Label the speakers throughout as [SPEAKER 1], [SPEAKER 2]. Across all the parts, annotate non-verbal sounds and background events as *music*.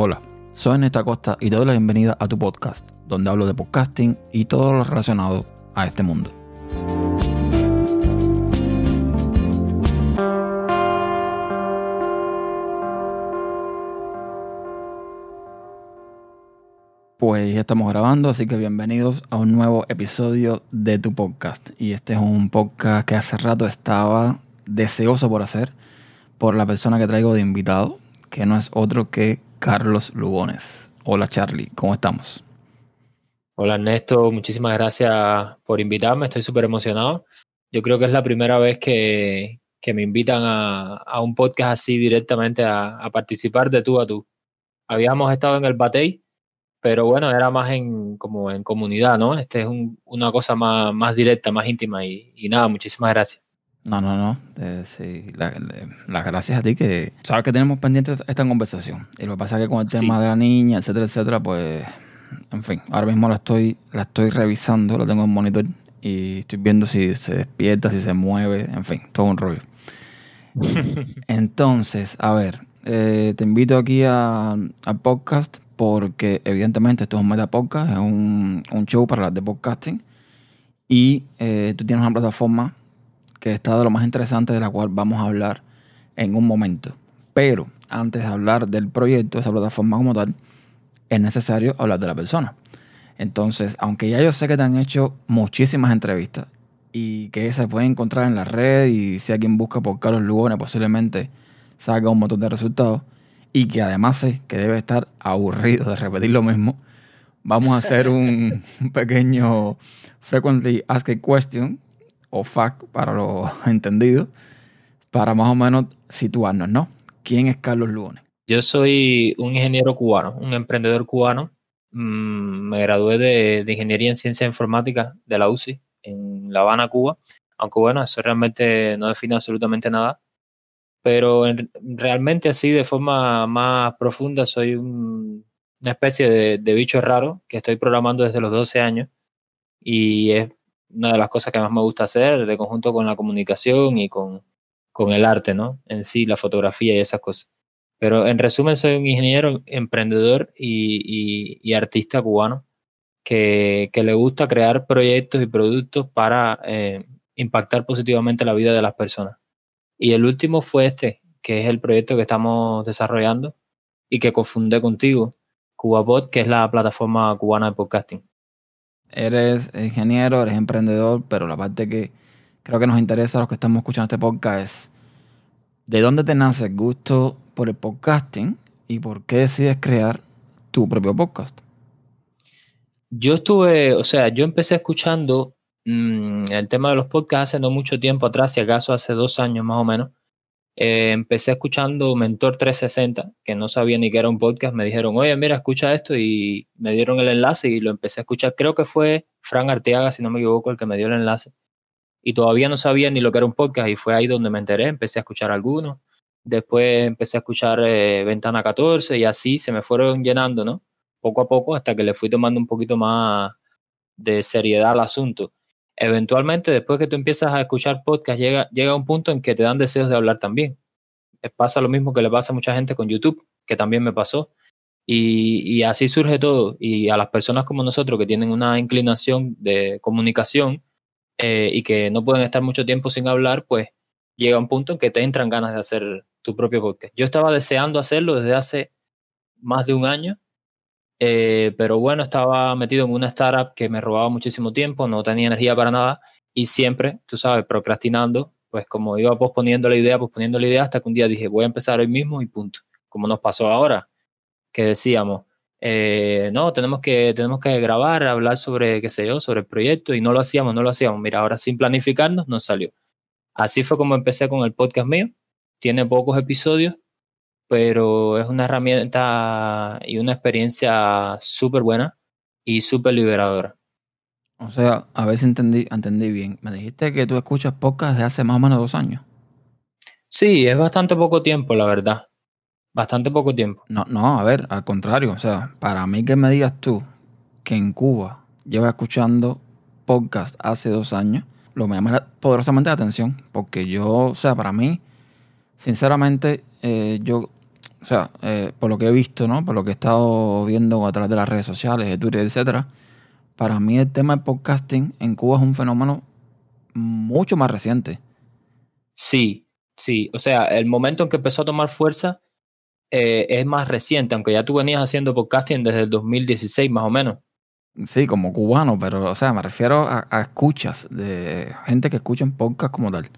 [SPEAKER 1] Hola, soy Neta Costa y te doy la bienvenida a tu podcast, donde hablo de podcasting y todo lo relacionado a este mundo. Pues ya estamos grabando, así que bienvenidos a un nuevo episodio de tu podcast. Y este es un podcast que hace rato estaba deseoso por hacer por la persona que traigo de invitado, que no es otro que Carlos Lugones. Hola Charlie, ¿cómo estamos?
[SPEAKER 2] Hola Ernesto, muchísimas gracias por invitarme, estoy súper emocionado. Yo creo que es la primera vez que, me invitan a, un podcast así directamente a, participar de tú a tú. Habíamos estado en el Batey, pero bueno, era más en como en comunidad, ¿no? Este es una cosa más, más directa, más íntima y, y nada, muchísimas gracias.
[SPEAKER 1] No, no, no. sí, las gracias a ti que sabes que tenemos pendiente esta conversación. Y lo que pasa es que con el tema de la niña, etcétera, etcétera, pues, en fin, ahora mismo la estoy, la estoy revisando, lo tengo en monitor y estoy viendo si se despierta, si se mueve, en fin, todo un rollo. *laughs* Entonces, a ver, eh, te invito aquí al podcast porque evidentemente esto es un meta podcast, es un, show para las de podcasting y eh, tú tienes una plataforma que está de lo más interesante de la cual vamos a hablar en un momento. Pero antes de hablar del proyecto, esa plataforma como tal, es necesario hablar de la persona. Entonces, aunque ya yo sé que te han hecho muchísimas entrevistas y que se pueden encontrar en la red y si alguien busca por Carlos Lugones posiblemente salga un montón de resultados y que además sé que debe estar aburrido de repetir lo mismo, vamos a hacer un, *laughs* pequeño frequently asked question o FAQ para los *laughs* entendidos, para más o menos situarnos, ¿no? ¿Quién es Carlos Lugones?
[SPEAKER 2] Yo soy un ingeniero cubano, un emprendedor cubano. Mm, me gradué de, Ingeniería en Ciencia Informática de la UCI en La Habana, Cuba. Aunque bueno, eso realmente no define absolutamente nada. Pero realmente así, de forma más profunda, soy una especie de, de bicho raro que estoy programando desde los 12 años. Y es una de las cosas que más me gusta hacer, de conjunto con la comunicación y con, con el arte, ¿no? En sí, la fotografía y esas cosas. Pero en resumen, soy un ingeniero, emprendedor y, y, artista cubano que, que, le gusta crear proyectos y productos para eh, impactar positivamente la vida de las personas. Y el último fue este, que es el proyecto que estamos desarrollando y que confundé contigo, CubaPod, que es la plataforma cubana de podcasting
[SPEAKER 1] eres ingeniero, eres emprendedor, pero la parte que creo que nos interesa a los que estamos escuchando este podcast es de dónde te nace el gusto por el podcasting y por qué decides crear tu propio podcast.
[SPEAKER 2] Yo estuve, o sea, yo empecé escuchando mm, el tema de los podcasts hace no mucho tiempo atrás, si acaso hace dos años más o menos, eh, empecé escuchando Mentor 360, que no sabía ni que era un podcast. Me dijeron, oye, mira, escucha esto y me dieron el enlace y lo empecé a escuchar. Creo que fue Fran Arteaga, si no me equivoco, el que me dio el enlace. Y todavía no sabía ni lo que era un podcast y fue ahí donde me enteré. Empecé a escuchar algunos. Después empecé a escuchar eh, Ventana 14 y así se me fueron llenando, ¿no? Poco a poco hasta que le fui tomando un poquito más de seriedad al asunto eventualmente después que tú empiezas a escuchar podcast, llega, llega un punto en que te dan deseos de hablar también. Eh, pasa lo mismo que le pasa a mucha gente con YouTube, que también me pasó. Y, así surge todo. Y a las personas como nosotros que tienen una inclinación de comunicación eh, y que no pueden estar mucho tiempo sin hablar, pues llega un punto en que te entran ganas de hacer tu propio podcast. Yo estaba deseando hacerlo desde hace más de un año eh, pero bueno, estaba metido en una startup que me robaba muchísimo tiempo, no tenía energía para nada y siempre, tú sabes, procrastinando, pues como iba posponiendo la idea, posponiendo la idea, hasta que un día dije, voy a empezar hoy mismo y punto. Como nos pasó ahora, que decíamos, eh, no, tenemos que, tenemos que grabar, hablar sobre, qué sé yo, sobre el proyecto y no lo hacíamos, no lo hacíamos. Mira, ahora sin planificarnos nos salió. Así fue como empecé con el podcast mío. Tiene pocos episodios, pero es una herramienta y una experiencia súper buena y súper liberadora.
[SPEAKER 1] O sea, a ver si entendí, entendí bien. Me dijiste que tú escuchas podcast de hace más o menos dos años.
[SPEAKER 2] Sí, es bastante poco tiempo, la verdad. Bastante poco tiempo.
[SPEAKER 1] No, no, a ver, al contrario. O sea, para mí que me digas tú que en Cuba llevas escuchando podcast hace dos años, lo me llama poderosamente la atención. Porque yo, o sea, para mí, sinceramente, eh, yo o sea, eh, por lo que he visto, ¿no? Por lo que he estado viendo a través de las redes sociales, de Twitter, etcétera, para mí el tema del podcasting en Cuba es un fenómeno mucho más reciente.
[SPEAKER 2] Sí, sí. O sea, el momento en que empezó a tomar fuerza eh, es más reciente, aunque ya tú venías haciendo podcasting desde el 2016 más o menos.
[SPEAKER 1] Sí, como cubano, pero, o sea, me refiero a, escuchas de gente que escucha en podcast como tal.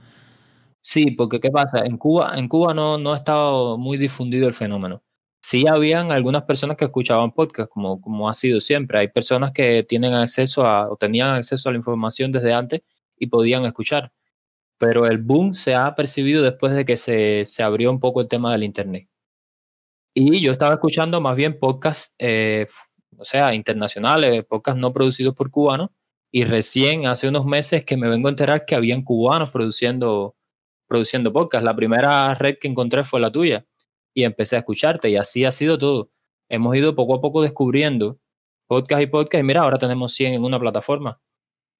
[SPEAKER 2] Sí, porque ¿qué pasa? En Cuba, en Cuba no, no ha estado muy difundido el fenómeno. Sí habían algunas personas que escuchaban podcast, como, como ha sido siempre. Hay personas que tienen acceso a, o tenían acceso a la información desde antes y podían escuchar. Pero el boom se ha percibido después de que se, se abrió un poco el tema del Internet. Y yo estaba escuchando más bien podcasts, eh, o sea, internacionales, podcasts no producidos por cubanos. Y recién hace unos meses que me vengo a enterar que habían cubanos produciendo, produciendo podcasts. La primera red que encontré fue la tuya. Y empecé a escucharte. Y así ha sido todo. Hemos ido poco a poco descubriendo podcast y podcast. Y mira, ahora tenemos 100 en una plataforma.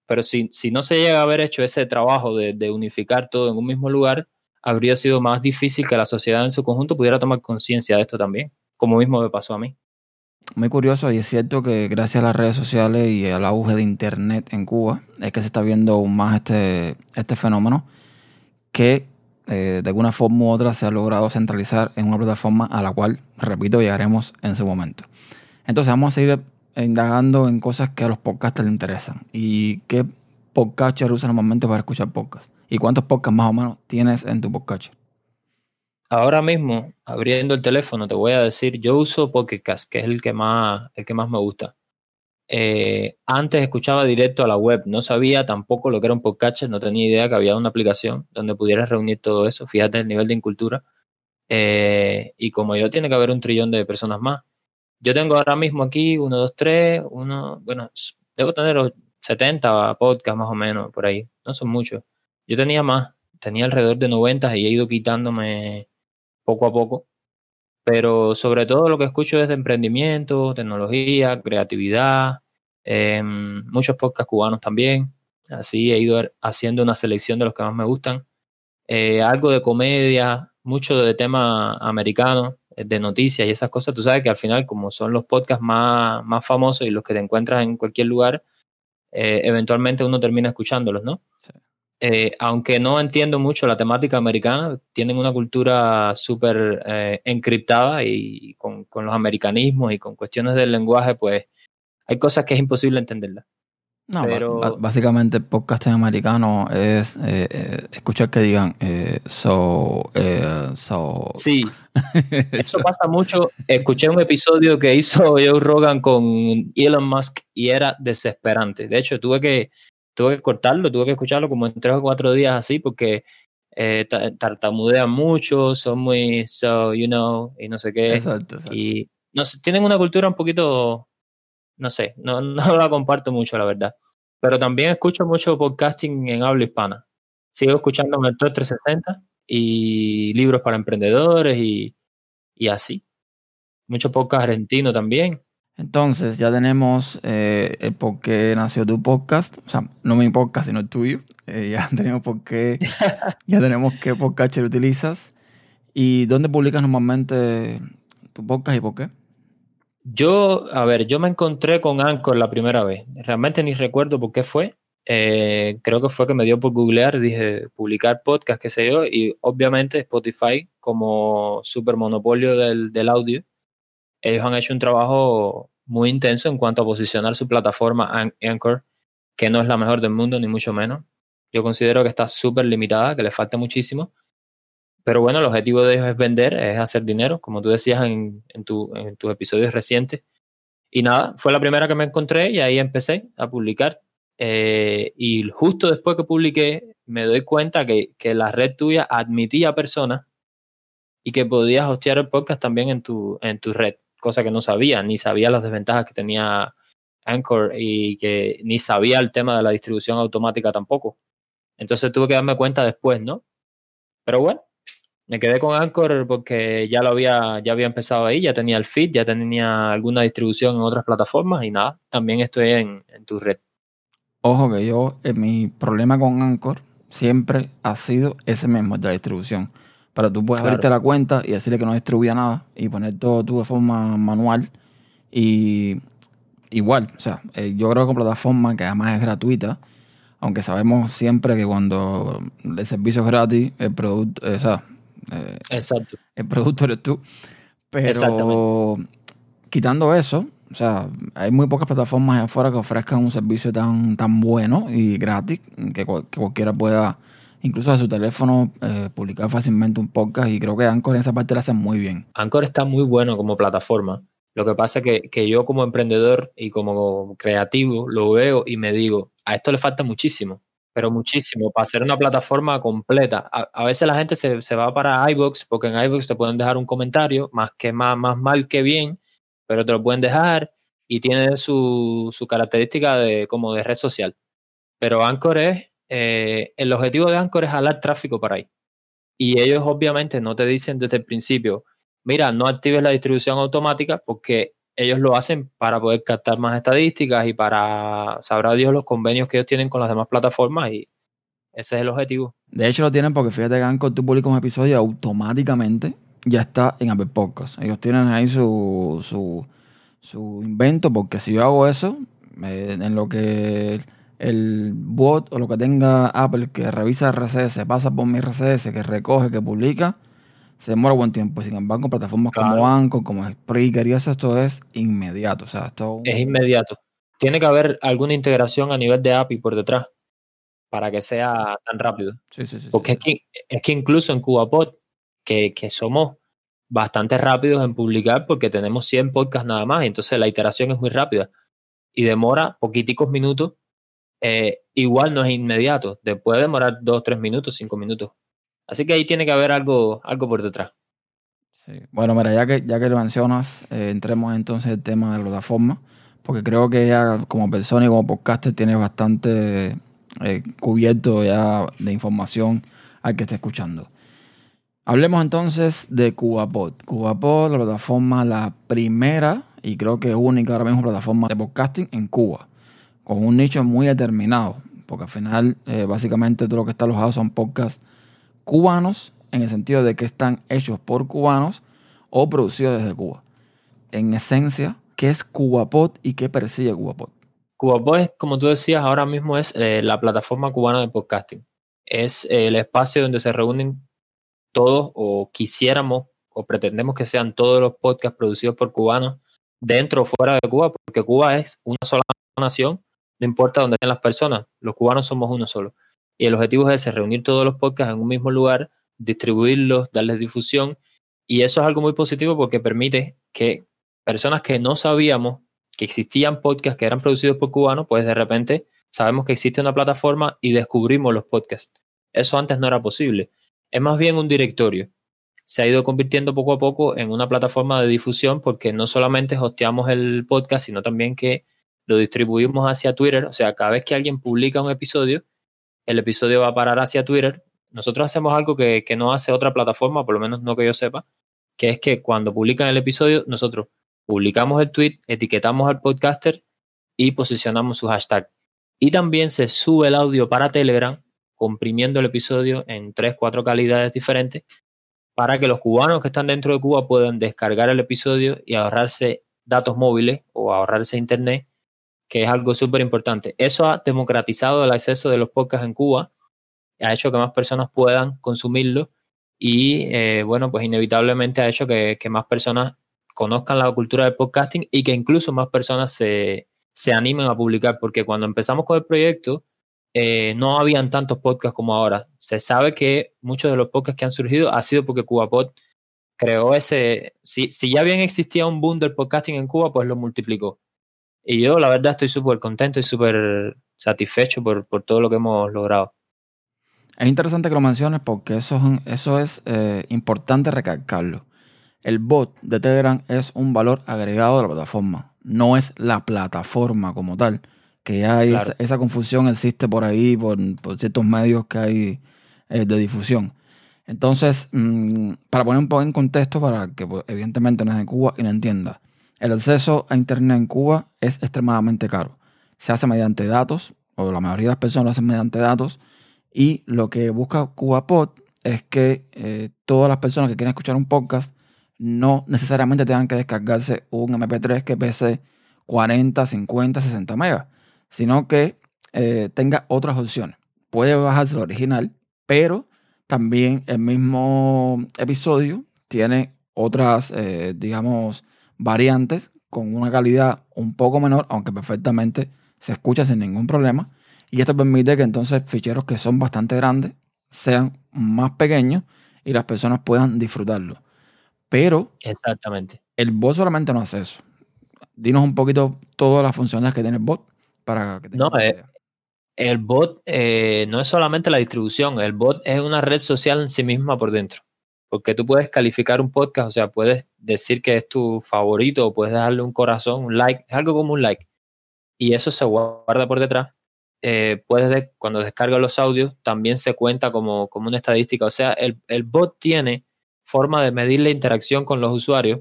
[SPEAKER 2] Pero si, si no se llega a haber hecho ese trabajo de, de unificar todo en un mismo lugar, habría sido más difícil que la sociedad en su conjunto pudiera tomar conciencia de esto también, como mismo me pasó a mí.
[SPEAKER 1] Muy curioso y es cierto que gracias a las redes sociales y al auge de Internet en Cuba es que se está viendo aún más este, este fenómeno que eh, de alguna forma u otra se ha logrado centralizar en una plataforma a la cual, repito, llegaremos en su momento. Entonces vamos a seguir indagando en cosas que a los podcasters les interesan. ¿Y qué podcaster usa normalmente para escuchar podcasts? ¿Y cuántos podcasts más o menos tienes en tu podcast?
[SPEAKER 2] Ahora mismo, abriendo el teléfono, te voy a decir, yo uso Podcast, que es el que más, el que más me gusta. Eh, antes escuchaba directo a la web, no sabía tampoco lo que era un podcast, no tenía idea que había una aplicación donde pudieras reunir todo eso. Fíjate el nivel de incultura. Eh, y como yo, tiene que haber un trillón de personas más. Yo tengo ahora mismo aquí uno, dos, tres, uno, bueno, debo tener 70 podcasts más o menos por ahí, no son muchos. Yo tenía más, tenía alrededor de 90 y he ido quitándome poco a poco. Pero sobre todo lo que escucho es de emprendimiento, tecnología, creatividad, em, muchos podcasts cubanos también. Así he ido haciendo una selección de los que más me gustan. Eh, algo de comedia, mucho de tema americano, eh, de noticias y esas cosas. Tú sabes que al final, como son los podcasts más, más famosos y los que te encuentras en cualquier lugar, eh, eventualmente uno termina escuchándolos, ¿no? Sí. Eh, aunque no entiendo mucho la temática americana, tienen una cultura súper eh, encriptada y con, los americanismos y con cuestiones del lenguaje, pues hay cosas que es imposible entenderlas.
[SPEAKER 1] No, Pero... básicamente el podcast en americano es eh, escuchar que digan so, so.
[SPEAKER 2] Sí, *laughs* eso pasa mucho. Escuché un episodio que hizo Joe Rogan con Elon Musk y era desesperante. De hecho, tuve que tuve que cortarlo, tuve que escucharlo como en tres o cuatro días así porque eh, tartamudean mucho, son muy so, you know, y no sé qué. Exacto, Y no sé, tienen una cultura un poquito, no sé, no, *laughs* no la comparto mucho, la verdad. Pero también escucho mucho podcasting en habla hispana. Sigo escuchando Mentor 360 y libros para emprendedores y, y así. Mucho podcast argentino también.
[SPEAKER 1] Entonces, ya tenemos eh, el por qué nació tu podcast. O sea, no mi podcast, sino el tuyo. Eh, ya *laughs* tenemos por qué, ya tenemos qué podcast utilizas. ¿Y dónde publicas normalmente tu podcast y por qué?
[SPEAKER 2] Yo, a ver, yo me encontré con Anchor la primera vez. Realmente ni recuerdo por qué fue. Eh, creo que fue que me dio por googlear, dije publicar podcast, qué sé yo, y obviamente Spotify como super monopolio del, del audio ellos han hecho un trabajo muy intenso en cuanto a posicionar su plataforma Anchor, que no es la mejor del mundo, ni mucho menos. Yo considero que está súper limitada, que le falta muchísimo. Pero bueno, el objetivo de ellos es vender, es hacer dinero, como tú decías en, en, tu, en tus episodios recientes. Y nada, fue la primera que me encontré y ahí empecé a publicar. Eh, y justo después que publiqué, me doy cuenta que, que la red tuya admitía personas y que podías hostear el podcast también en tu, en tu red cosa que no sabía, ni sabía las desventajas que tenía Anchor y que ni sabía el tema de la distribución automática tampoco. Entonces tuve que darme cuenta después, ¿no? Pero bueno, me quedé con Anchor porque ya lo había, ya había empezado ahí, ya tenía el feed, ya tenía alguna distribución en otras plataformas y nada, también estoy en, en tu red.
[SPEAKER 1] Ojo que yo, eh, mi problema con Anchor siempre ha sido ese mismo, de la distribución. Pero tú puedes
[SPEAKER 2] Claro.
[SPEAKER 1] abrirte la cuenta y decirle que no distribuya nada y poner todo tú de forma manual. Y igual, o sea, eh, yo creo que con plataforma que además es gratuita, aunque sabemos siempre que cuando el servicio es gratis, el producto, eh, o sea, eh,
[SPEAKER 2] Exacto.
[SPEAKER 1] el producto eres tú. Pero quitando eso, o sea, hay muy pocas plataformas allá afuera que ofrezcan un servicio tan, tan bueno y gratis que, cual- que cualquiera pueda, incluso de su teléfono, eh, publicar fácilmente un podcast. Y creo que Anchor en esa parte la hacen muy bien.
[SPEAKER 2] Anchor está muy bueno como plataforma. Lo que pasa es que, que yo como emprendedor y como creativo lo veo y me digo, a esto le falta muchísimo, pero muchísimo, para hacer una plataforma completa. A, a veces la gente se, se va para iVoox porque en iVoox te pueden dejar un comentario, más, que, más, más mal que bien, pero te lo pueden dejar y tiene su, su característica de, como de red social. Pero Anchor es, eh, el objetivo de Anchor es jalar tráfico para ahí. Y ellos obviamente no te dicen desde el principio, mira, no actives la distribución automática porque ellos lo hacen para poder captar más estadísticas y para, sabrá Dios, los convenios que ellos tienen con las demás plataformas y ese es el objetivo.
[SPEAKER 1] De hecho, lo tienen porque fíjate que Anchor tú publicas un episodio y automáticamente ya está en Apple Podcasts. Ellos tienen ahí su, su, su invento porque si yo hago eso, eh, en lo que el bot o lo que tenga Apple que revisa RCS, pasa por mi RCS, que recoge, que publica, se demora buen tiempo. Sin embargo, plataformas como. Anchor, como Spreaker y eso, esto es inmediato. O sea, esto
[SPEAKER 2] Es inmediato. Tiene que haber alguna integración a nivel de API por detrás para que sea tan rápido.
[SPEAKER 1] sí, sí, sí, sí.
[SPEAKER 2] Porque es que, es que incluso en CubaPod, que, que somos bastante rápidos en publicar porque tenemos 100 podcasts nada más, entonces la iteración es muy rápida y demora poquiticos minutos, eh, igual no es inmediato, te puede demorar 2, 3 minutos, 5 minutos. Así que ahí tiene que haber algo, algo por detrás.
[SPEAKER 1] Bueno, mira, ya que, ya que lo mencionas, eh, entremos entonces al tema de la plataforma, porque creo que ya como persona y como podcaster tienes bastante eh, cubierto ya de información al que esté escuchando. Hablemos entonces de CubaPod. CubaPod, la plataforma, la primera y creo que única ahora mismo plataforma de podcasting en Cuba, con un nicho muy determinado, porque al final eh, básicamente todo lo que está alojado son podcasts cubanos, en el sentido de que están hechos por cubanos o producidos desde Cuba. En esencia, ¿qué es CubaPod y qué persigue CubaPod?
[SPEAKER 2] CubaPod, como tú decías, ahora mismo es eh, la plataforma cubana de podcasting. Es eh, el espacio donde se reúnen todos o quisiéramos o pretendemos que sean todos los podcasts producidos por cubanos dentro o fuera de Cuba, porque Cuba es una sola nación, no importa dónde estén las personas, los cubanos somos uno solo. Y el objetivo es ese, reunir todos los podcasts en un mismo lugar, distribuirlos, darles difusión, y eso es algo muy positivo porque permite que personas que no sabíamos que existían podcasts que eran producidos por cubanos, pues de repente sabemos que existe una plataforma y descubrimos los podcasts. Eso antes no era posible. Es más bien un directorio. Se ha ido convirtiendo poco a poco en una plataforma de difusión porque no solamente hosteamos el podcast, sino también que lo distribuimos hacia Twitter. O sea, cada vez que alguien publica un episodio, el episodio va a parar hacia Twitter. Nosotros hacemos algo que, que no hace otra plataforma, por lo menos no que yo sepa, que es que cuando publican el episodio, nosotros publicamos el tweet, etiquetamos al podcaster y posicionamos su hashtag. Y también se sube el audio para Telegram, comprimiendo el episodio en tres, cuatro calidades diferentes, para que los cubanos que están dentro de Cuba puedan descargar el episodio y ahorrarse datos móviles o ahorrarse internet, que es algo súper importante. Eso ha democratizado el acceso de los podcasts en Cuba, ha hecho que más personas puedan consumirlo y, eh, bueno, pues inevitablemente ha hecho que, que más personas conozcan la cultura del podcasting y que incluso más personas se, se animen a publicar, porque cuando empezamos con el proyecto eh, no habían tantos podcasts como ahora. Se sabe que muchos de los podcasts que han surgido ha sido porque CubaPod creó ese, si, si ya bien existía un boom del podcasting en Cuba, pues lo multiplicó. Y yo la verdad estoy súper contento y súper satisfecho por, por todo lo que hemos logrado.
[SPEAKER 1] Es interesante que lo menciones porque eso es, eso es eh, importante recalcarlo. El bot de Telegram es un valor agregado de la plataforma, no es la plataforma como tal. Que ya hay
[SPEAKER 2] Claro.
[SPEAKER 1] esa, esa confusión existe por ahí, por, por ciertos medios que hay eh, de difusión. Entonces, mm, para poner un poco en contexto, para que pues, evidentemente no es de Cuba y no entienda, el acceso a Internet en Cuba es extremadamente caro. Se hace mediante datos, o la mayoría de las personas lo hacen mediante datos, y lo que busca CubaPod es que eh, todas las personas que quieren escuchar un podcast no necesariamente tengan que descargarse un MP3 que pese 40, 50, 60 megas, sino que eh, tenga otras opciones. Puede bajarse el original, pero también el mismo episodio tiene otras, eh, digamos, variantes con una calidad un poco menor, aunque perfectamente se escucha sin ningún problema. Y esto permite que entonces ficheros que son bastante grandes sean más pequeños y las personas puedan disfrutarlo. Pero
[SPEAKER 2] Exactamente.
[SPEAKER 1] el bot solamente no hace eso. Dinos un poquito todas las funciones que tiene el bot para que
[SPEAKER 2] No, eh, el bot eh, no es solamente la distribución, el bot es una red social en sí misma por dentro. Porque tú puedes calificar un podcast, o sea, puedes decir que es tu favorito, o puedes darle un corazón, un like, es algo como un like. Y eso se guarda por detrás eh, puedes cuando descargas los audios, también se cuenta como, como una estadística. O sea, el, el, bot tiene forma de medir la interacción con los usuarios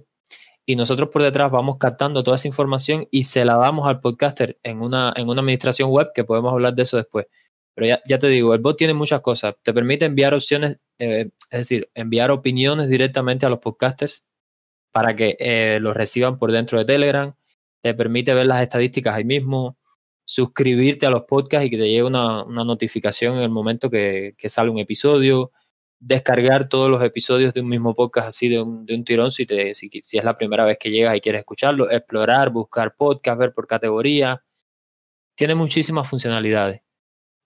[SPEAKER 2] y nosotros por detrás vamos captando toda esa información y se la damos al podcaster en una, en una administración web, que podemos hablar de eso después. Pero ya, ya te digo, el bot tiene muchas cosas. Te permite enviar opciones, eh, es decir, enviar opiniones directamente a los podcasters para que eh, los reciban por dentro de Telegram. Te permite ver las estadísticas ahí mismo suscribirte a los podcasts y que te llegue una, notificación en el momento que, sale un episodio, descargar todos los episodios de un mismo podcast así de un, de un tirón si, te, si, es la primera vez que llegas y quieres escucharlo, explorar, buscar podcast, ver por categoría. Tiene muchísimas funcionalidades.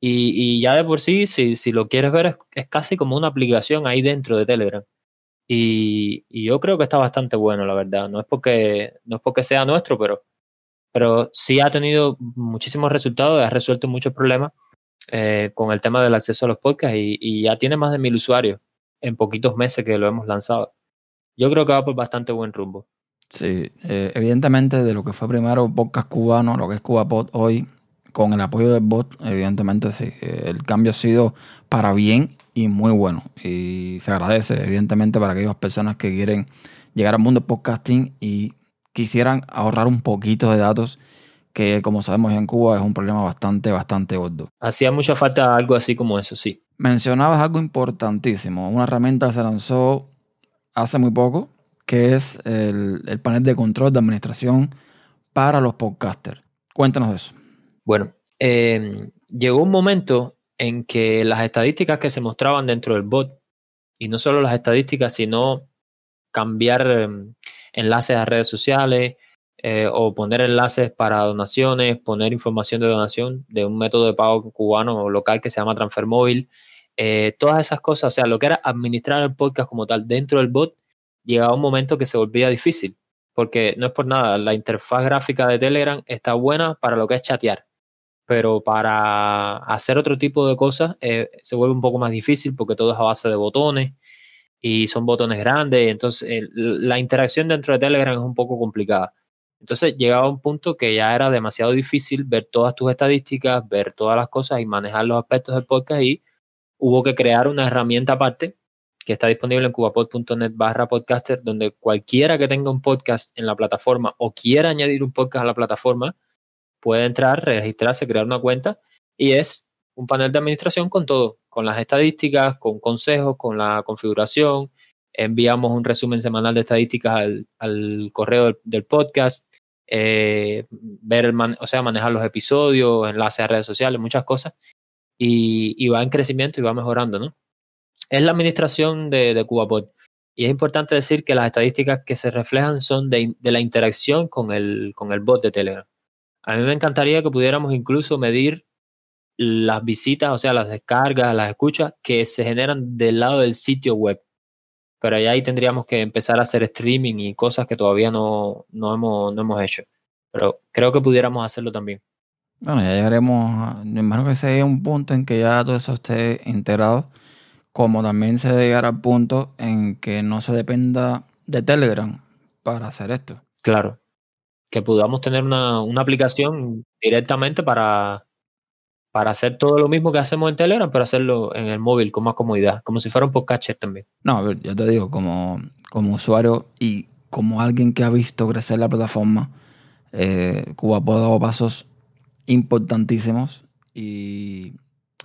[SPEAKER 2] Y, ya de por sí, si, si lo quieres ver, es, casi como una aplicación ahí dentro de Telegram. Y, y, yo creo que está bastante bueno, la verdad. No es porque, no es porque sea nuestro, pero pero sí ha tenido muchísimos resultados, ha resuelto muchos problemas eh, con el tema del acceso a los podcasts y, ya tiene más de mil usuarios en poquitos meses que lo hemos lanzado. Yo creo que va por bastante buen rumbo.
[SPEAKER 1] Sí, eh, evidentemente de lo que fue primero podcast cubano, lo que es CubaPod hoy, con el apoyo del bot, evidentemente sí, el cambio ha sido para bien y muy bueno. Y se agradece, evidentemente, para aquellas personas que quieren llegar al mundo del podcasting y quisieran ahorrar un poquito de datos, que como sabemos en Cuba es un problema bastante, bastante gordo.
[SPEAKER 2] Hacía mucha falta algo así como eso, sí.
[SPEAKER 1] Mencionabas algo importantísimo, una herramienta que se lanzó hace muy poco, que es el, panel de control de administración para los podcasters. Cuéntanos de eso.
[SPEAKER 2] Bueno, em, llegó un momento en que las estadísticas que se mostraban dentro del bot, y no solo las estadísticas, sino cambiar em, enlaces a redes sociales eh, o poner enlaces para donaciones, poner información de donación de un método de pago cubano o local que se llama Transfer Móvil. Eh, todas esas cosas, o sea, lo que era administrar el podcast como tal dentro del bot, llegaba un momento que se volvía difícil, porque no es por nada, la interfaz gráfica de Telegram está buena para lo que es chatear, pero para hacer otro tipo de cosas eh, se vuelve un poco más difícil porque todo es a base de botones y son botones grandes, entonces la interacción dentro de Telegram es un poco complicada. Entonces llegaba un punto que ya era demasiado difícil ver todas tus estadísticas, ver todas las cosas y manejar los aspectos del podcast y hubo que crear una herramienta aparte que está disponible en cubapod.net barra podcaster, donde cualquiera que tenga un podcast en la plataforma o quiera añadir un podcast a la plataforma puede entrar, registrarse, crear una cuenta y es un panel de administración con todo, con las estadísticas, con consejos, con la configuración. Enviamos un resumen semanal de estadísticas al, correo del, podcast, eh, ver, o sea, manejar los episodios, enlaces a redes sociales, muchas cosas. Y, va en crecimiento y va mejorando, ¿no? Es la administración de, de CubaPod. Y es importante decir que las estadísticas que se reflejan son de, de la interacción con el, con el bot de Telegram. A mí me encantaría que pudiéramos incluso medir las visitas, o sea, las descargas, las escuchas que se generan del lado del sitio web. Pero ahí tendríamos que empezar a hacer streaming y cosas que todavía no, no, hemos, no hemos hecho. Pero creo que pudiéramos hacerlo también.
[SPEAKER 1] Bueno, ya llegaremos, me imagino que sea un punto en que ya todo eso esté integrado, como también se debe llegar al punto en que no se dependa de Telegram para hacer esto.
[SPEAKER 2] Claro, que podamos tener una, una aplicación directamente para, para hacer todo lo mismo que hacemos en Telegram, pero hacerlo en el móvil con más comodidad, como si fuera un podcast también.
[SPEAKER 1] No, a ver, yo te digo, como, como usuario y como alguien que ha visto crecer la plataforma, eh, Cuba ha dado pasos importantísimos y,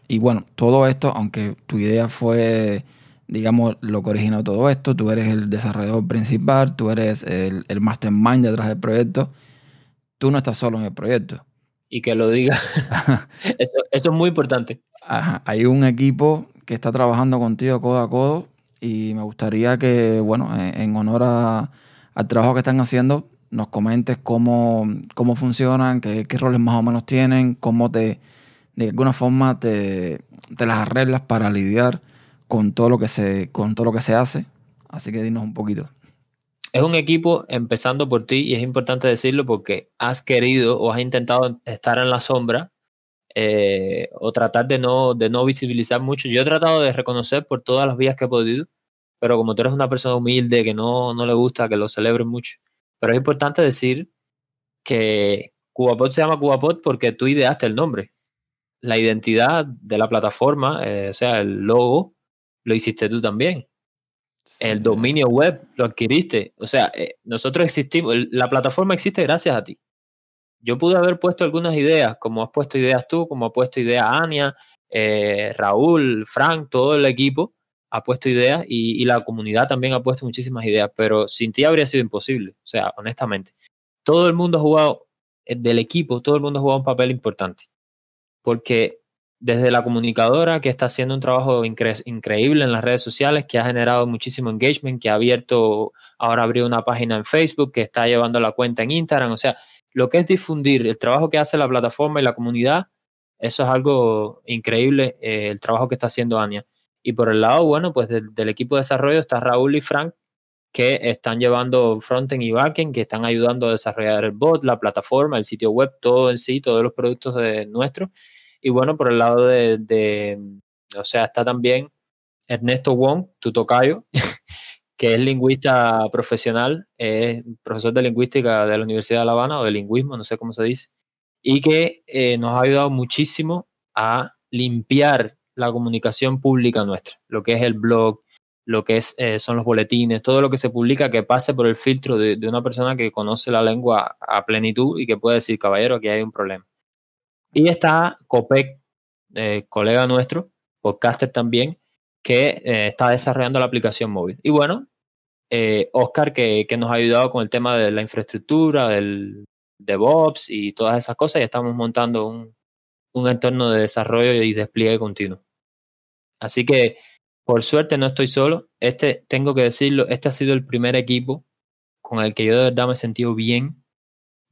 [SPEAKER 1] y, bueno, todo esto, aunque tu idea fue digamos, lo que originó todo esto. Tú eres el desarrollador principal, tú eres el, el mastermind detrás del proyecto. Tú no estás solo en el proyecto.
[SPEAKER 2] Y que lo diga. *laughs* *laughs* eso, eso, es muy importante.
[SPEAKER 1] Ajá. Hay un equipo que está trabajando contigo codo a codo y me gustaría que, bueno, en, honor a, al trabajo que están haciendo, nos comentes cómo, cómo funcionan, qué, qué, roles más o menos tienen, cómo te, de alguna forma te, te las arreglas para lidiar con todo lo que se, con todo lo que se hace. Así que dinos un poquito.
[SPEAKER 2] Es un equipo empezando por ti y es importante decirlo porque has querido o has intentado estar en la sombra eh, o tratar de no, de no visibilizar mucho. Yo he tratado de reconocer por todas las vías que he podido, pero como tú eres una persona humilde que no, no le gusta que lo celebren mucho, pero es importante decir que CubaPod se llama CubaPod porque tú ideaste el nombre. La identidad de la plataforma, eh, o sea, el logo, lo hiciste tú también. El dominio web lo adquiriste. O sea, eh, nosotros existimos, la plataforma existe gracias a ti. Yo pude haber puesto algunas ideas, como has puesto ideas tú, como ha puesto ideas Ania, eh, Raúl, Frank, todo el equipo ha puesto ideas y, y, la comunidad también ha puesto muchísimas ideas, pero sin ti habría sido imposible. O sea, honestamente, todo el mundo ha jugado, eh, del equipo, todo el mundo ha jugado un papel importante. Porque desde la comunicadora que está haciendo un trabajo incre increíble en las redes sociales, que ha generado muchísimo engagement, que ha abierto, ahora abrió una página en Facebook, que está llevando la cuenta en Instagram, o sea, lo que es difundir el trabajo que hace la plataforma y la comunidad, eso es algo increíble, eh, el trabajo que está haciendo Ania. Y por el lado, bueno, pues del, del equipo de desarrollo está Raúl y Frank, que están llevando frontend y backend, que están ayudando a desarrollar el bot, la plataforma, el sitio web, todo en sí, todos los productos de nuestros y bueno, por el lado de, o sea, está también Ernesto Wong, tu tocayo, *laughs* que es lingüista profesional, es profesor de lingüística de la Universidad de La Habana o de lingüismo, no sé cómo se dice, y que eh, nos ha ayudado muchísimo a limpiar la comunicación pública nuestra, lo que es el blog, lo que es, eh, son los boletines, todo lo que se publica que pase por el filtro de, de, una persona que conoce la lengua a plenitud y que puede decir, caballero, aquí hay un problema. Y está Copec, eh, colega nuestro, podcaster también, que eh, está desarrollando la aplicación móvil. Y bueno, eh, Oscar, que, que, nos ha ayudado con el tema de la infraestructura, del DevOps y todas esas cosas, y estamos montando un, un entorno de desarrollo y despliegue continuo. Así que, por suerte, no estoy solo. Este, tengo que decirlo, este ha sido el primer equipo con el que yo de verdad me he sentido bien.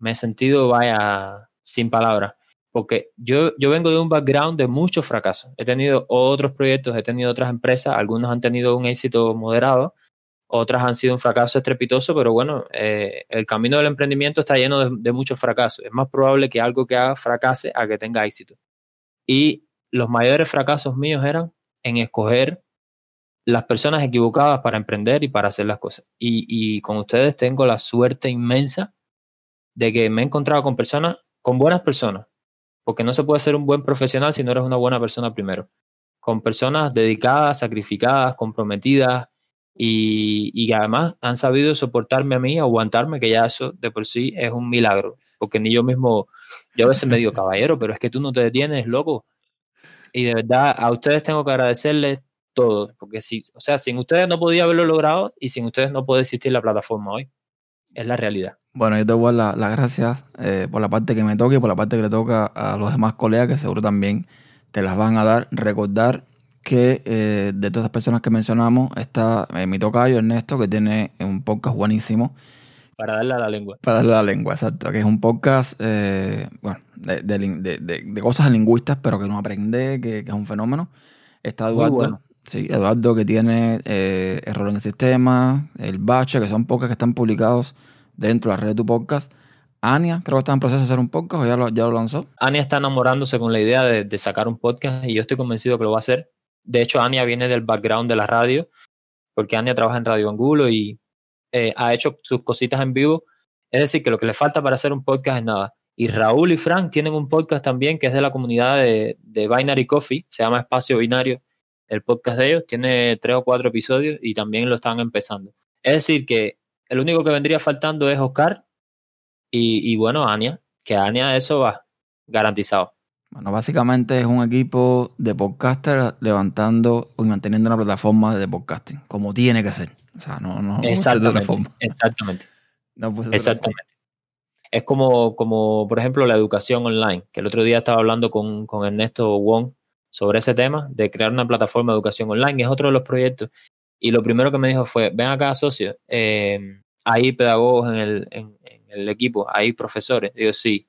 [SPEAKER 2] Me he sentido, vaya, sin palabras porque yo, yo vengo de un background de muchos fracasos. He tenido otros proyectos, he tenido otras empresas, algunos han tenido un éxito moderado, otras han sido un fracaso estrepitoso, pero bueno, eh, el camino del emprendimiento está lleno de, de, muchos fracasos. Es más probable que algo que haga fracase a que tenga éxito. Y los mayores fracasos míos eran en escoger las personas equivocadas para emprender y para hacer las cosas. Y, y con ustedes tengo la suerte inmensa de que me he encontrado con personas, con buenas personas, porque no se puede ser un buen profesional si no eres una buena persona primero. Con personas dedicadas, sacrificadas, comprometidas y, y además han sabido soportarme a mí, aguantarme, que ya eso de por sí es un milagro. Porque ni yo mismo, yo a veces me digo, caballero, pero es que tú no te detienes, loco. Y de verdad, a ustedes tengo que agradecerles todo, porque si, o sea, sin ustedes no podía haberlo logrado y sin ustedes no puede existir la plataforma hoy. Es la realidad.
[SPEAKER 1] Bueno, yo te doy las la gracias eh, por la parte que me toca y por la parte que le toca a los demás colegas que seguro también te las van a dar. Recordar que eh, de todas las personas que mencionamos está eh, mi tocayo Ernesto, que tiene un podcast buenísimo.
[SPEAKER 2] Para darle a la lengua.
[SPEAKER 1] Para darle a la lengua, exacto. Que es un podcast, eh, bueno, de, de, de, de, cosas lingüistas, pero que no aprende, que, que es un fenómeno. Está Eduardo. Bueno. Sí, Eduardo que tiene error en el sistema, el bache, que son podcasts que están publicados dentro de la red de tu podcast. Ania, creo que está en proceso de hacer un podcast o ya lo, ya lo lanzó.
[SPEAKER 2] Ania está enamorándose con la idea de, de, sacar un podcast y yo estoy convencido que lo va a hacer. De hecho, Ania viene del background de la radio, porque Ania trabaja en Radio Angulo y eh, ha hecho sus cositas en vivo. Es decir, que lo que le falta para hacer un podcast es nada. Y Raúl y Frank tienen un podcast también que es de la comunidad de, de Binary Coffee, se llama Espacio Binario, el podcast de ellos. Tiene tres o cuatro episodios y también lo están empezando. Es decir, que el único que vendría faltando es Oscar y, y bueno, Ania, que Ania eso va garantizado.
[SPEAKER 1] Bueno, básicamente es un equipo de podcasters levantando y manteniendo una plataforma de podcasting, como tiene que ser. O sea, no, no
[SPEAKER 2] exactamente, exactamente. exactamente. Es como, como, por ejemplo, la educación online, que el otro día estaba hablando con, con Ernesto Wong sobre ese tema, de crear una plataforma de educación online, es otro de los proyectos. Y lo primero que me dijo fue, ven acá, socio, eh, hay pedagogos en el, en, el equipo, hay profesores. Digo, sí.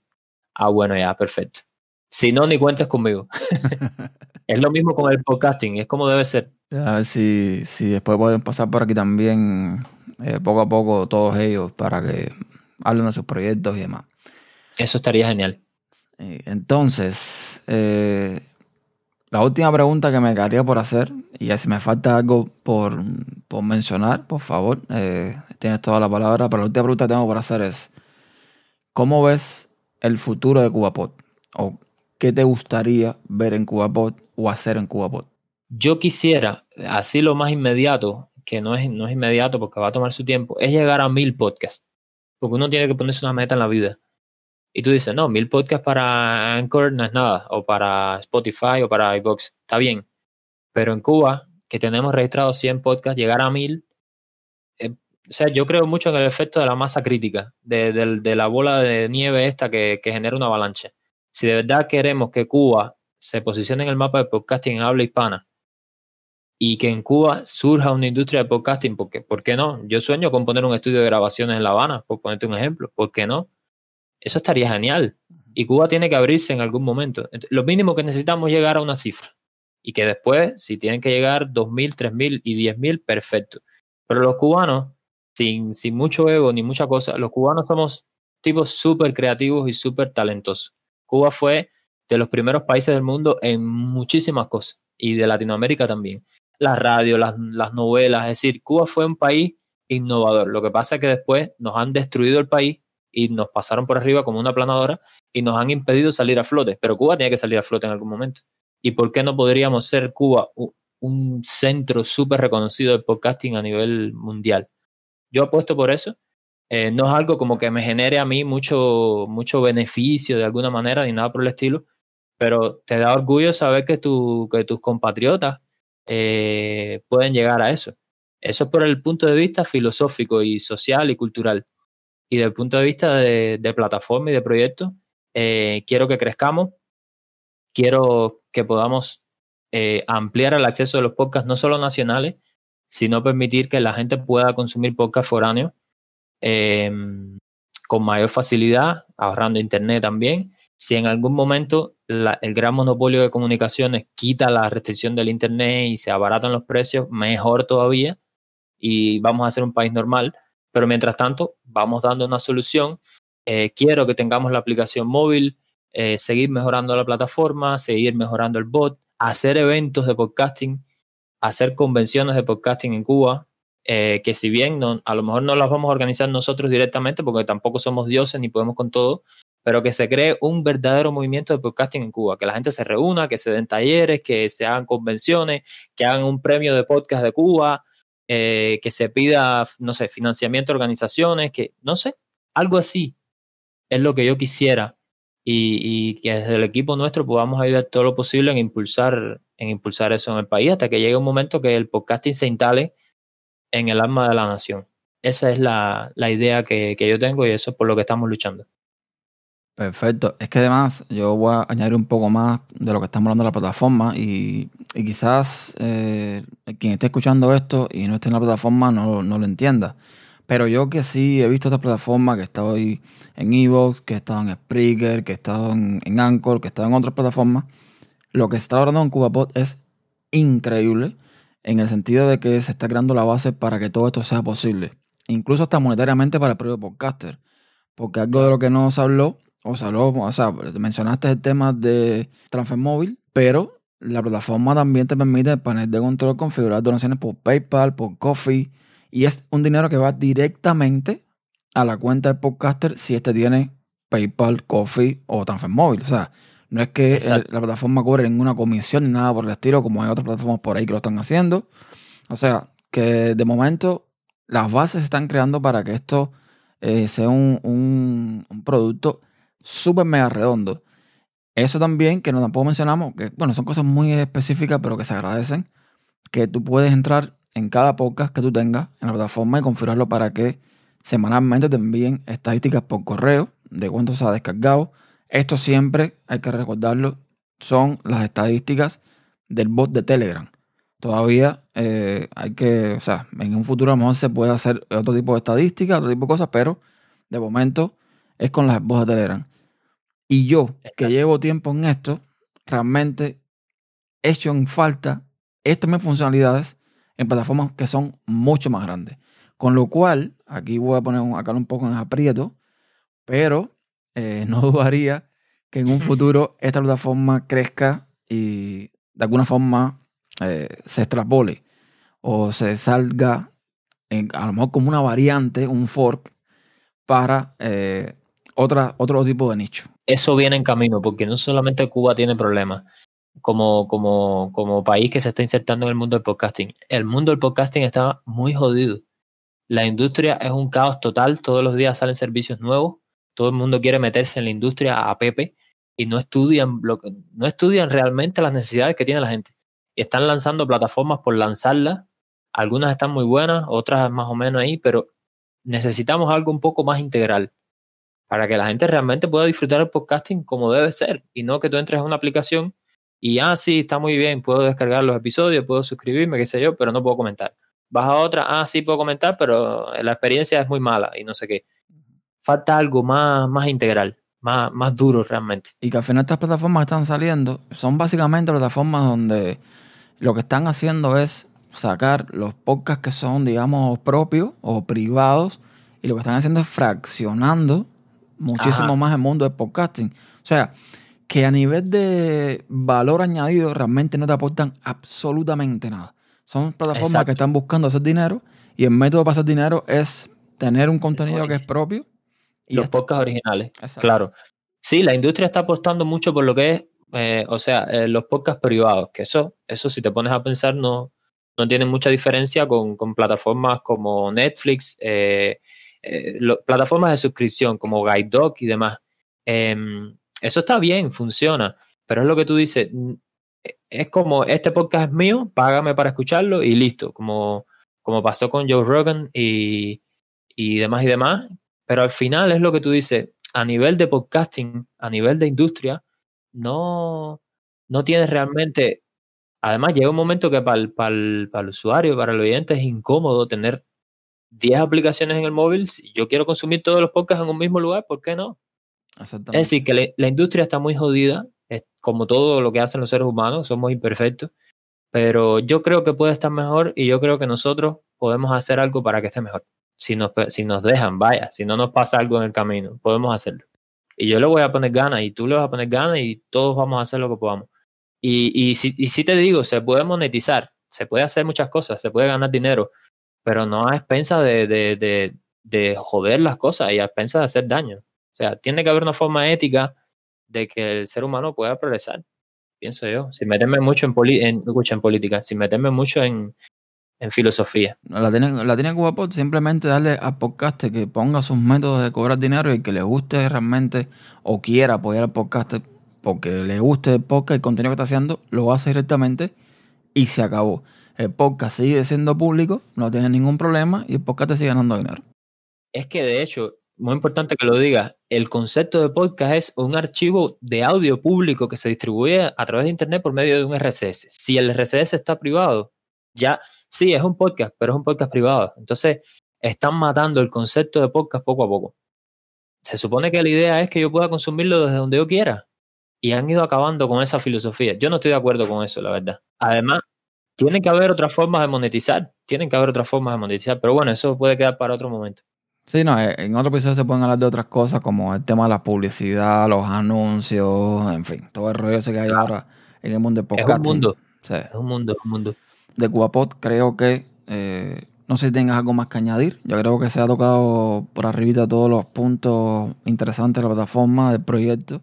[SPEAKER 2] Ah, bueno, ya, perfecto. Si no, ni cuentes conmigo. *laughs* es lo mismo con el podcasting, es como debe ser.
[SPEAKER 1] A ver si, si después pueden pasar por aquí también, eh, poco a poco, todos ellos, para que hablen de sus proyectos y demás.
[SPEAKER 2] Eso estaría genial.
[SPEAKER 1] Entonces, eh, la última pregunta que me quedaría por hacer, y si me falta algo por, mencionar, por favor, eh, tienes toda la palabra, pero la última pregunta que tengo por hacer es, ¿cómo ves el futuro de CubaPod? ¿O qué te gustaría ver en CubaPod o hacer en CubaPod?
[SPEAKER 2] Yo quisiera, así lo más inmediato, que no es, no es inmediato porque va a tomar su tiempo, es llegar a mil podcasts. Porque uno tiene que ponerse una meta en la vida. Y tú dices, no, mil podcasts para Anchor no es nada, o para Spotify o para iBox, está bien. Pero en Cuba, que tenemos registrados 100 podcasts, llegar a mil, eh, o sea, yo creo mucho en el efecto de la masa crítica, de, la bola de nieve esta que, genera una avalancha. Si de verdad queremos que Cuba se posicione en el mapa de podcasting en habla hispana y que en Cuba surja una industria de podcasting, porque, ¿por qué no? Yo sueño con poner un estudio de grabaciones en La Habana, por ponerte un ejemplo, ¿por qué no? Eso estaría genial. Y Cuba tiene que abrirse en algún momento. Lo mínimo que necesitamos es llegar a una cifra. Y que después, si tienen que llegar 2.000, 3.000 y 10.000, perfecto. Pero los cubanos, sin, sin mucho ego ni mucha cosa, los cubanos somos tipos súper creativos y súper talentosos. Cuba fue de los primeros países del mundo en muchísimas cosas. Y de Latinoamérica también. La radio, las, las novelas. Es decir, Cuba fue un país innovador. Lo que pasa es que después nos han destruido el país y nos pasaron por arriba como una planadora y nos han impedido salir a flote. Pero Cuba tenía que salir a flote en algún momento. ¿Y por qué no podríamos ser Cuba un centro súper reconocido de podcasting a nivel mundial? Yo apuesto por eso. Eh, no es algo como que me genere a mí mucho, mucho beneficio de alguna manera ni nada por el estilo, pero te da orgullo saber que, tu, que tus compatriotas eh, pueden llegar a eso. Eso es por el punto de vista filosófico y social y cultural y desde el punto de vista de, plataforma y de proyecto, eh, quiero que crezcamos, quiero que podamos eh, ampliar el acceso de los podcasts, no solo nacionales, sino permitir que la gente pueda consumir podcasts foráneos em, con mayor facilidad, ahorrando internet también. Si en algún momento el gran monopolio de comunicaciones quita la restricción del internet y se abaratan los precios, mejor todavía, y vamos a ser un país normal pero mientras tanto, vamos dando una solución. Eh, quiero que tengamos la aplicación móvil, eh, seguir mejorando la plataforma, seguir mejorando el bot, hacer eventos de podcasting, hacer convenciones de podcasting en Cuba, eh, que si bien no, a lo mejor no las vamos a organizar nosotros directamente, porque tampoco somos dioses ni podemos con todo, pero que se cree un verdadero movimiento de podcasting en Cuba, que la gente se reúna, que se den talleres, que se hagan convenciones, que hagan un premio de podcast de Cuba, eh, que se pida, no sé, financiamiento a organizaciones, que, no sé, algo así es lo que yo quisiera y, que desde el equipo nuestro podamos ayudar todo lo posible en impulsar, en impulsar eso en el país hasta que llegue un momento que el podcasting se instale en el alma de la nación. Esa es la, idea que, que yo tengo y eso es por lo que estamos luchando.
[SPEAKER 1] Perfecto. Es que además yo voy a añadir un poco más de lo que estamos hablando de la plataforma y, quizás eh, quien esté escuchando esto y no esté en la plataforma no, lo entienda. Pero yo que sí he visto esta plataforma, que he estado en Evox, que he estado en Spreaker, que he estado en, Anchor, que he estado en otras plataformas, lo que se está hablando en CubaPod es increíble en el sentido de que se está creando la base para que todo esto sea posible. Incluso hasta monetariamente para el propio podcaster. Porque algo de lo que no se habló o sea, o sea, mencionaste el tema de transfer móvil, pero la plataforma también te permite el panel de control configurar donaciones por PayPal, por Coffee, y es un dinero que va directamente a la cuenta del podcaster si este tiene PayPal, Coffee o transfer móvil. O sea, no es que la plataforma cobre ninguna comisión ni nada por el estilo, como hay otras plataformas por ahí que lo están haciendo. O sea, que de momento las bases se están creando para que esto eh, sea un, un, un producto súper mega redondo. Eso también, que no tampoco mencionamos, que bueno, son cosas muy específicas, pero que se agradecen, que tú puedes entrar en cada podcast que tú tengas en la plataforma y configurarlo para que semanalmente te envíen estadísticas por correo de cuánto se ha descargado. Esto siempre, hay que recordarlo, son las estadísticas del bot de Telegram. Todavía eh, hay que, o sea, en un futuro a lo mejor se puede hacer otro tipo de estadísticas, otro tipo de cosas, pero de momento es con las bots de Telegram. Y yo, que llevo tiempo en esto, realmente he hecho en falta estas mismas funcionalidades en plataformas que son mucho más grandes. Con lo cual, aquí voy a poner acá un poco en aprieto, pero eh, *laughs* no dudaría que en un *laughs* futuro esta plataforma crezca y de alguna forma eh, se extrapole o se salga en, a lo mejor como una variante, un fork, para eh, otra, otro tipo de nicho.
[SPEAKER 2] Eso viene en camino, porque no solamente Cuba tiene problemas como, como, como país que se está insertando en el mundo del podcasting. El mundo del podcasting está muy jodido. La industria es un caos total, todos los días salen servicios nuevos, todo el mundo quiere meterse en la industria a Pepe y no estudian, no estudian realmente las necesidades que tiene la gente. Y están lanzando plataformas por lanzarlas. Algunas están muy buenas, otras más o menos ahí, pero necesitamos algo un poco más integral para que la gente realmente pueda disfrutar el podcasting como debe ser y no que tú entres a una aplicación y, ah, sí, está muy bien, puedo descargar los episodios, puedo suscribirme, qué sé yo, pero no puedo comentar. Vas a otra, ah, sí, puedo comentar, pero la experiencia es muy mala y no sé qué. Falta algo más, más integral más, más duro realmente.
[SPEAKER 1] Y que al final estas plataformas están saliendo son básicamente plataformas donde lo que están haciendo es sacar los podcasts que son, digamos, propios o privados y lo que están haciendo es fraccionando muchísimo más el mundo del podcasting. O sea, que a nivel de valor añadido realmente no te aportan absolutamente nada. Son plataformas que están buscando hacer dinero y el método para hacer dinero es tener un contenido que es propio
[SPEAKER 2] los podcasts originales, claro. Sí, la industria está apostando mucho por lo que es, eh, o sea, eh, los podcasts privados, que eso, eso si te pones a pensar no, no tiene mucha diferencia con, plataformas como Netflix, eh, plataformas de suscripción como Guide Dog y demás. Em, eso está bien, funciona, pero es lo que tú dices, es como, este podcast es mío, págame para escucharlo y listo, como, como pasó con Joe Rogan y, y demás y demás, pero al final es lo que tú dices, a nivel de podcasting, a nivel de industria, no, no tienes realmente... Además, llega un momento que para el, para, el, para el usuario, para el oyente, es incómodo tener 10 aplicaciones en el móvil. Si yo quiero consumir todos los podcasts en un mismo lugar, ¿por qué no? Es decir, que la, industria está muy jodida, es como todo lo que hacen los seres humanos, somos imperfectos, pero yo creo que puede estar mejor y yo creo que nosotros podemos hacer algo para que esté mejor si nos, si nos dejan, vaya, si no nos pasa algo en el camino, podemos hacerlo. Y yo le voy a poner ganas y tú le vas a poner ganas y todos vamos a hacer lo que podamos. Y, y, si, y si te digo, se puede monetizar, se puede hacer muchas cosas, se puede ganar dinero, pero no a expensas de, de, de, de joder las cosas y a expensas de hacer daño. O sea, tiene que haber una forma ética de que el ser humano pueda progresar, pienso yo. Si meterme mucho en, en, en política, si meterme mucho en, en filosofía.
[SPEAKER 1] La tiene, la tiene Cuba simplemente darle a podcast que ponga sus métodos de cobrar dinero y que le guste realmente o quiera apoyar al podcast porque le guste el podcast el contenido que está haciendo, lo hace directamente y se acabó. El podcast sigue siendo público, no tiene ningún problema y el podcast te sigue ganando dinero.
[SPEAKER 2] Es que de hecho, muy importante que lo digas, el concepto de podcast es un archivo de audio público que se distribuye a través de Internet por medio de un RSS. Si el RSS está privado, ya Sí, es un podcast, pero es un podcast privado. Entonces, están matando el concepto de podcast poco a poco. Se supone que la idea es que yo pueda consumirlo desde donde yo quiera. Y han ido acabando con esa filosofía. Yo no estoy de acuerdo con eso, la verdad. Además, tiene que haber otras formas de monetizar. Tienen que haber otras formas de monetizar. Pero bueno, eso puede quedar para otro momento.
[SPEAKER 1] Sí, no, eh, en otro episodio se pueden hablar de otras cosas como el tema de la publicidad, los anuncios, en fin, todo el rollo ese que hay ahora en el mundo de podcast.
[SPEAKER 2] Es un mundo. Es un mundo, es un mundo
[SPEAKER 1] de CubaPod, creo que eh, no sé si tengas algo más que añadir. Yo creo que se ha tocado por arribita todos los puntos interesantes de la plataforma, del proyecto,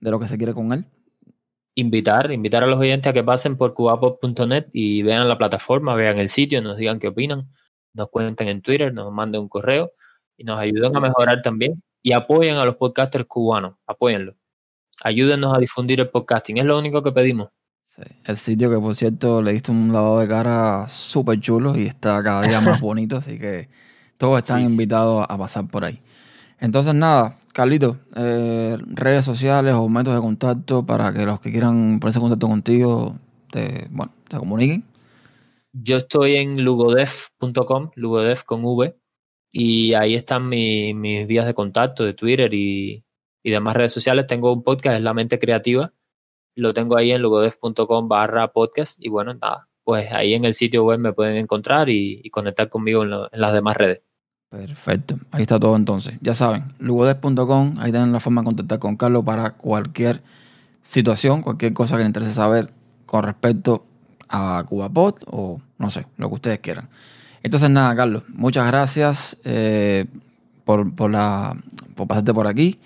[SPEAKER 1] de lo que se quiere con él.
[SPEAKER 2] Invitar, invitar a los oyentes a que pasen por cubapod.net y vean la plataforma, vean el sitio, nos digan qué opinan, nos cuenten en Twitter, nos manden un correo y nos ayuden a mejorar también y apoyen a los podcasters cubanos, apóyenlo. ayúdenos a difundir el podcasting. Es lo único que pedimos.
[SPEAKER 1] El sitio que, por cierto, le diste un lavado de cara súper chulo y está cada día más *laughs* bonito, así que todos están invitados a pasar por ahí. Entonces, nada, Carlito, eh, redes sociales o métodos de contacto para que los que quieran ponerse en contacto contigo te, bueno, te comuniquen.
[SPEAKER 2] Yo estoy en lugodef.com, lugodef con V, y ahí están mis vías de contacto de Twitter y, y demás redes sociales. Tengo un podcast, es La Mente Creativa, lo tengo ahí en lugodef.com barra podcast, y bueno, nada, pues ahí en el sitio web me pueden encontrar y, conectar conmigo en las demás redes.
[SPEAKER 1] Perfecto, ahí está todo entonces. Ya saben, lugodes.com, ahí tienen la forma de contactar con Carlos para cualquier situación, cualquier cosa que les interese saber con respecto a CubaPod o no sé, lo que ustedes quieran. Entonces nada, Carlos, muchas gracias eh, por, por, la, por pasarte por aquí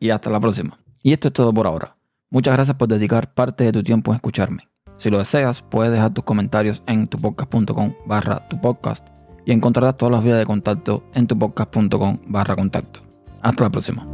[SPEAKER 1] y hasta la próxima. Y esto es todo por ahora. Muchas gracias por dedicar parte de tu tiempo en escucharme. Si lo deseas, puedes dejar tus comentarios en tupodcast.com barra tu podcast y encontrarás todas las vías de contacto en tupodcast.com barra contacto. Hasta la próxima.